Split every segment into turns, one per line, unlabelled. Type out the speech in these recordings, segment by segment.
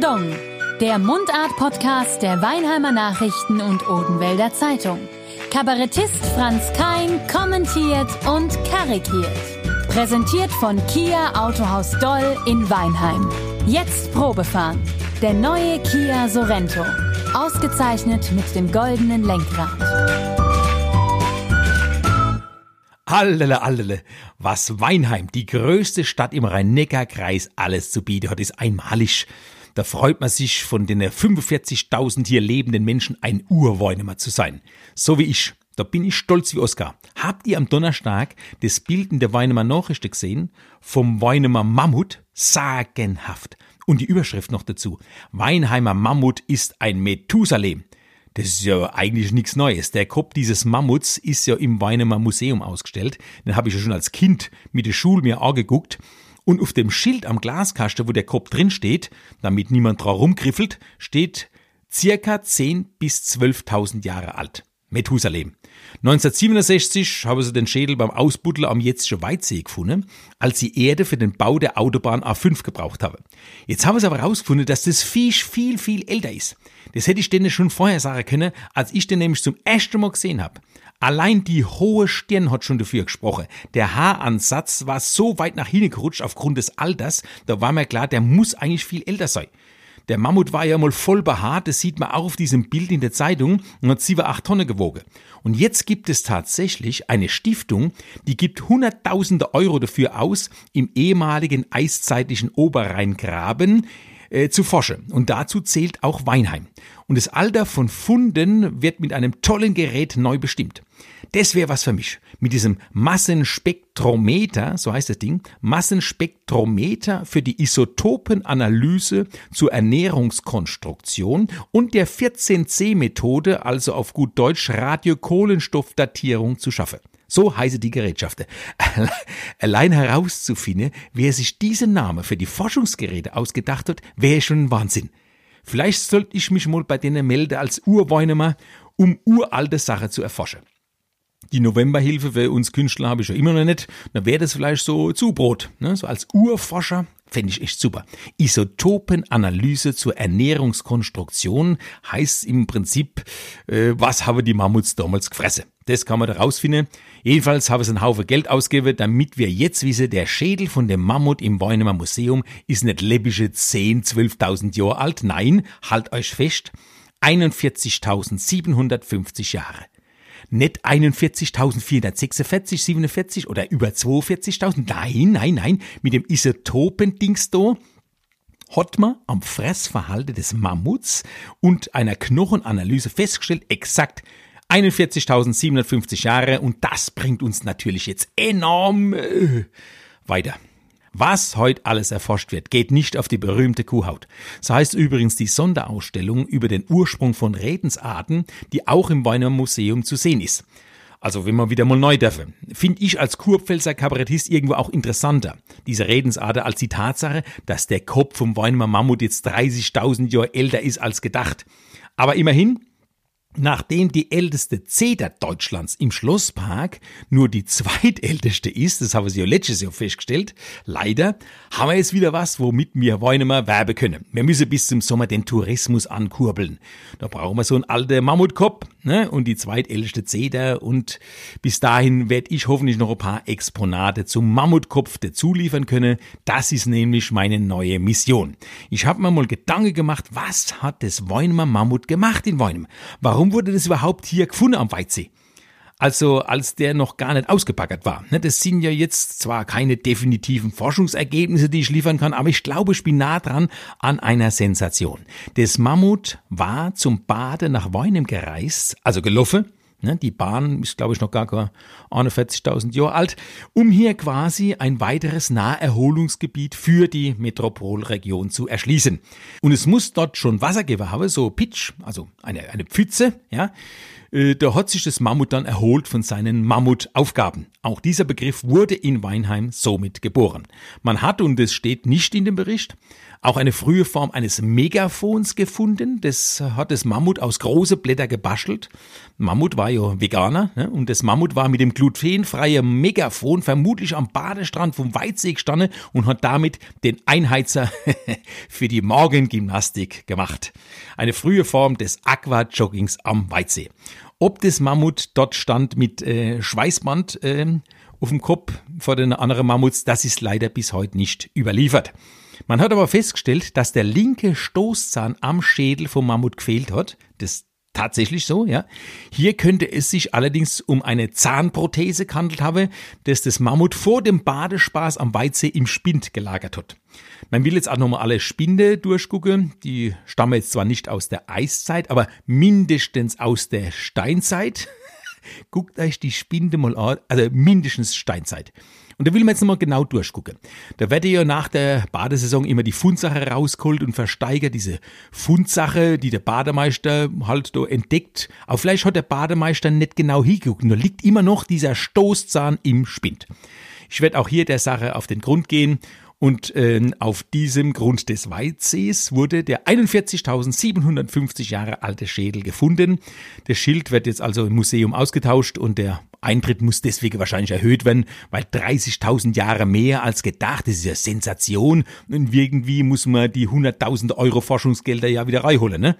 Pardon, der Mundart-Podcast der Weinheimer Nachrichten und Odenwälder Zeitung. Kabarettist Franz Kein kommentiert und karikiert. Präsentiert von Kia Autohaus Doll in Weinheim. Jetzt Probefahren. Der neue Kia Sorento. Ausgezeichnet mit dem goldenen Lenkrad.
Allele, allele, was Weinheim, die größte Stadt im Rhein-Neckar-Kreis, alles zu bieten hat, ist einmalig. Da freut man sich, von den 45.000 hier lebenden Menschen ein Urweinemer zu sein. So wie ich. Da bin ich stolz wie Oskar. Habt ihr am Donnerstag das Bild in der Weinemer Nachrichten gesehen? Vom Weinemer Mammut? Sagenhaft. Und die Überschrift noch dazu. Weinheimer Mammut ist ein Methusalem. Das ist ja eigentlich nichts Neues. Der Kopf dieses Mammuts ist ja im Weinemer Museum ausgestellt. Den habe ich ja schon als Kind mit der Schule mir angeguckt. Und auf dem Schild am Glaskasten, wo der Kopf drin steht, damit niemand drauf rumgriffelt, steht circa 10 bis 12.000 Jahre alt. Methusalem. 1967 haben sie den Schädel beim Ausbuddeln am Jetztschen Weitsee gefunden, als sie Erde für den Bau der Autobahn A5 gebraucht haben. Jetzt haben sie aber herausgefunden, dass das Viech viel, viel älter ist. Das hätte ich denen schon vorher sagen können, als ich den nämlich zum ersten Mal gesehen habe. Allein die hohe Stirn hat schon dafür gesprochen. Der Haaransatz war so weit nach hinten gerutscht aufgrund des Alters, da war mir klar, der muss eigentlich viel älter sein. Der Mammut war ja mal voll behaart, das sieht man auch auf diesem Bild in der Zeitung und hat 7, 8 Tonnen gewogen. Und jetzt gibt es tatsächlich eine Stiftung, die gibt hunderttausende Euro dafür aus, im ehemaligen eiszeitlichen Oberrheingraben äh, zu forschen. Und dazu zählt auch Weinheim. Und das Alter von Funden wird mit einem tollen Gerät neu bestimmt. Das wäre was für mich. Mit diesem Massenspektrometer, so heißt das Ding, Massenspektrometer für die Isotopenanalyse zur Ernährungskonstruktion und der 14C-Methode, also auf gut Deutsch Radiokohlenstoffdatierung zu schaffen. So heiße die Gerätschaften. Allein herauszufinden, wer sich diesen Namen für die Forschungsgeräte ausgedacht hat, wäre schon ein Wahnsinn. Vielleicht sollte ich mich mal bei denen melden als Urweinemer, um uralte Sachen zu erforschen. Die Novemberhilfe für uns Künstler habe ich ja immer noch nicht. Dann wäre das vielleicht so Zubrot. Ne? So als Urforscher fände ich echt super. Isotopenanalyse zur Ernährungskonstruktion heißt im Prinzip, äh, was haben die Mammuts damals gefressen. Das kann man da rausfinden. Jedenfalls habe ich einen Haufen Geld ausgegeben, damit wir jetzt wissen, der Schädel von dem Mammut im Weinheimer Museum ist nicht läppische 10, 12.000 Jahre alt. Nein, halt euch fest, 41.750 Jahre nicht 41.446, 47 oder über 42.000. Nein, nein, nein. Mit dem Isotopendings da hat man am Fressverhalten des Mammuts und einer Knochenanalyse festgestellt, exakt 41.750 Jahre und das bringt uns natürlich jetzt enorm äh, weiter. Was heute alles erforscht wird, geht nicht auf die berühmte Kuhhaut. So heißt übrigens die Sonderausstellung über den Ursprung von Redensarten, die auch im Weiner Museum zu sehen ist. Also wenn man wieder mal neu dürfen. Finde ich als Kurpfälzer Kabarettist irgendwo auch interessanter, diese Redensart, als die Tatsache, dass der Kopf vom Weinemer Mammut jetzt 30.000 Jahre älter ist als gedacht. Aber immerhin, Nachdem die älteste Zeder Deutschlands im Schlosspark nur die zweitälteste ist, das haben sie ja letztes Jahr festgestellt, leider haben wir jetzt wieder was, womit wir Weinemer werben können. Wir müssen bis zum Sommer den Tourismus ankurbeln. Da brauchen wir so einen alten Mammutkopf ne? und die zweitälteste Zeder und bis dahin werde ich hoffentlich noch ein paar Exponate zum Mammutkopf dazu liefern können. Das ist nämlich meine neue Mission. Ich habe mir mal Gedanken gemacht, was hat das Weinemer Mammut gemacht in Weinem? Warum warum wurde das überhaupt hier gefunden am Weizsee? Also als der noch gar nicht ausgepackert war. Ne, das sind ja jetzt zwar keine definitiven Forschungsergebnisse, die ich liefern kann, aber ich glaube, ich bin nah dran an einer Sensation. Das Mammut war zum Bade nach Weinem gereist, also gelaufen, Ne, die Bahn ist, glaube ich, noch gar 41.000 Jahre alt, um hier quasi ein weiteres Naherholungsgebiet für die Metropolregion zu erschließen. Und es muss dort schon Wasser geben so Pitch, also eine, eine Pfütze, ja, da hat sich das Mammut dann erholt von seinen Mammutaufgaben. Auch dieser Begriff wurde in Weinheim somit geboren. Man hat, und es steht nicht in dem Bericht, auch eine frühe Form eines Megafons gefunden. Das hat das Mammut aus große Blätter gebastelt. Mammut war ja Veganer ne? und das Mammut war mit dem glutenfreien Megafon vermutlich am Badestrand vom Weitsee gestanden und hat damit den Einheizer für die Morgengymnastik gemacht. Eine frühe Form des Aquajoggings am Weitsee. Ob das Mammut dort stand mit äh, Schweißband äh, auf dem Kopf vor den anderen Mammuts, das ist leider bis heute nicht überliefert. Man hat aber festgestellt, dass der linke Stoßzahn am Schädel vom Mammut gefehlt hat. Das tatsächlich so, ja. Hier könnte es sich allerdings um eine Zahnprothese gehandelt haben, dass das Mammut vor dem Badespaß am Weitsee im Spind gelagert hat. Man will jetzt auch nochmal alle Spinde durchgucken. Die stammen jetzt zwar nicht aus der Eiszeit, aber mindestens aus der Steinzeit. Guckt euch die Spinde mal an, also mindestens Steinzeit. Und da will man jetzt nochmal genau durchgucken. Da wird ja nach der Badesaison immer die Fundsache rausgeholt und versteigert diese Fundsache, die der Bademeister halt da entdeckt. Aber vielleicht hat der Bademeister nicht genau hingeguckt. Nur liegt immer noch dieser Stoßzahn im Spind. Ich werde auch hier der Sache auf den Grund gehen und äh, auf diesem Grund des Weitsees wurde der 41.750 Jahre alte Schädel gefunden. Das Schild wird jetzt also im Museum ausgetauscht und der Eintritt muss deswegen wahrscheinlich erhöht werden, weil 30.000 Jahre mehr als gedacht, das ist ja Sensation und irgendwie muss man die 100.000 Euro Forschungsgelder ja wieder reinholen, ne?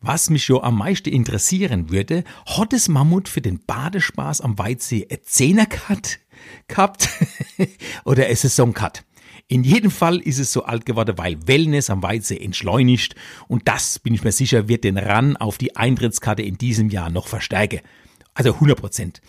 Was mich schon am meisten interessieren würde, hat das Mammut für den Badespaß am Weitsee ein Zehnercut gehabt oder eine Saisoncut? In jedem Fall ist es so alt geworden, weil Wellness am Weitsee entschleunigt und das, bin ich mir sicher, wird den Ran auf die Eintrittskarte in diesem Jahr noch verstärken. Also 100 Prozent.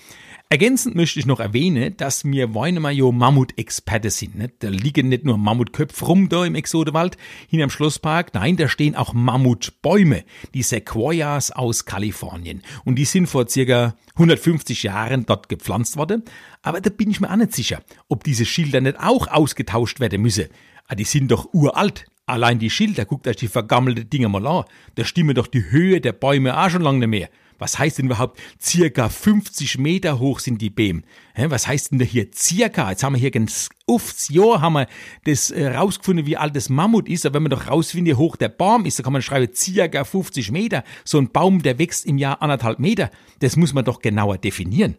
Ergänzend möchte ich noch erwähnen, dass wir Weinemeyer Mammut-Experte sind. Nicht? Da liegen nicht nur Mammutköpfe rum da im Exodewald hinterm Schlosspark, nein, da stehen auch Mammutbäume, die Sequoias aus Kalifornien. Und die sind vor circa 150 Jahren dort gepflanzt worden. Aber da bin ich mir auch nicht sicher, ob diese Schilder nicht auch ausgetauscht werden müssen. Ah, die sind doch uralt. Allein die Schilder, guckt euch die vergammelte Dinger mal an. Da stimmen doch die Höhe der Bäume auch schon lange nicht mehr. Was heißt denn überhaupt, circa 50 Meter hoch sind die Bäume? Was heißt denn da hier circa? Jetzt haben wir hier ganz aufs Jahr haben wir das äh, rausgefunden, wie alt das Mammut ist. Aber wenn man doch rausfindet, wie hoch der Baum ist, dann kann man schreiben, circa 50 Meter. So ein Baum, der wächst im Jahr anderthalb Meter. Das muss man doch genauer definieren.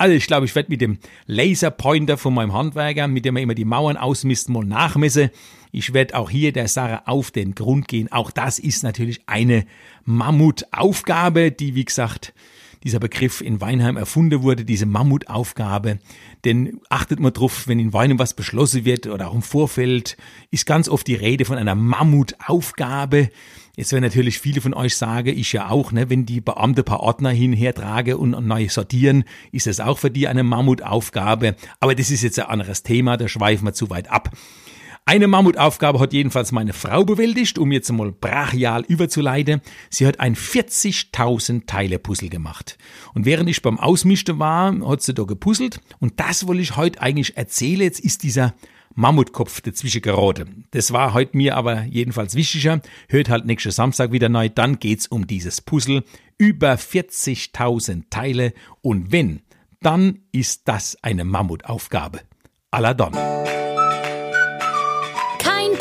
Also ich glaube, ich werde mit dem Laserpointer von meinem Handwerker, mit dem er immer die Mauern ausmisst, mal nachmessen. Ich werde auch hier der Sache auf den Grund gehen. Auch das ist natürlich eine Mammutaufgabe, die, wie gesagt, dieser Begriff in Weinheim erfunden wurde, diese Mammutaufgabe. Denn achtet mal drauf, wenn in Weinheim was beschlossen wird oder auch im Vorfeld, ist ganz oft die Rede von einer Mammutaufgabe. Jetzt werden natürlich viele von euch sagen, ich ja auch, ne, wenn die Beamte paar Ordner hinher trage und neu sortieren, ist das auch für die eine Mammutaufgabe. Aber das ist jetzt ein anderes Thema, da schweifen wir zu weit ab. Eine Mammutaufgabe hat jedenfalls meine Frau bewältigt, um jetzt mal brachial überzuleiten. Sie hat ein 40.000 Teile Puzzle gemacht. Und während ich beim Ausmischen war, hat sie da gepuzzelt. Und das wollte ich heute eigentlich erzählen. Jetzt ist dieser Mammutkopf dazwischen geraten. Das war heute mir aber jedenfalls wichtiger. Hört halt nächsten Samstag wieder neu. Dann geht's um dieses Puzzle. Über 40.000 Teile. Und wenn, dann ist das eine Mammutaufgabe. Aladon.